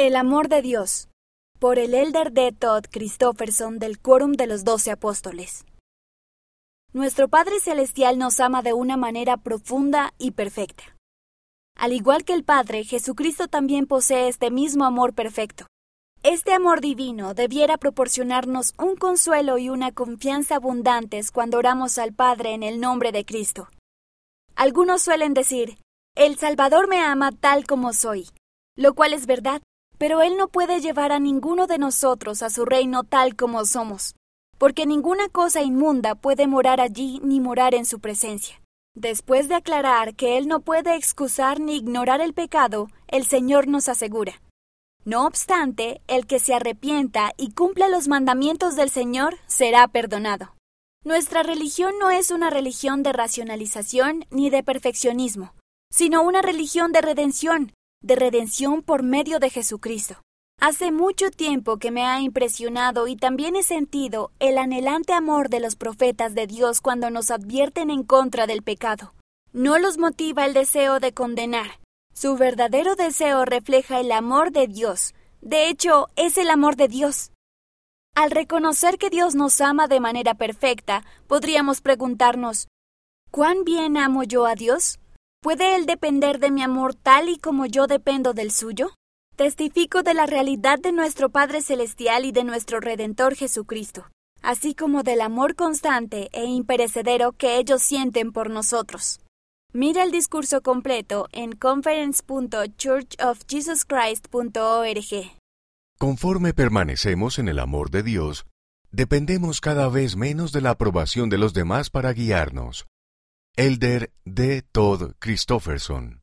El amor de Dios, por el elder D. Todd Christofferson del Quórum de los Doce Apóstoles. Nuestro Padre Celestial nos ama de una manera profunda y perfecta. Al igual que el Padre, Jesucristo también posee este mismo amor perfecto. Este amor divino debiera proporcionarnos un consuelo y una confianza abundantes cuando oramos al Padre en el nombre de Cristo. Algunos suelen decir, el Salvador me ama tal como soy, lo cual es verdad, pero Él no puede llevar a ninguno de nosotros a su reino tal como somos, porque ninguna cosa inmunda puede morar allí ni morar en su presencia. Después de aclarar que Él no puede excusar ni ignorar el pecado, el Señor nos asegura. No obstante, el que se arrepienta y cumpla los mandamientos del Señor será perdonado. Nuestra religión no es una religión de racionalización ni de perfeccionismo sino una religión de redención, de redención por medio de Jesucristo. Hace mucho tiempo que me ha impresionado y también he sentido el anhelante amor de los profetas de Dios cuando nos advierten en contra del pecado. No los motiva el deseo de condenar. Su verdadero deseo refleja el amor de Dios. De hecho, es el amor de Dios. Al reconocer que Dios nos ama de manera perfecta, podríamos preguntarnos ¿Cuán bien amo yo a Dios? ¿Puede Él depender de mi amor tal y como yo dependo del suyo? Testifico de la realidad de nuestro Padre Celestial y de nuestro Redentor Jesucristo, así como del amor constante e imperecedero que ellos sienten por nosotros. Mira el discurso completo en conference.churchofjesuschrist.org. Conforme permanecemos en el amor de Dios, dependemos cada vez menos de la aprobación de los demás para guiarnos. Elder D. Todd Christofferson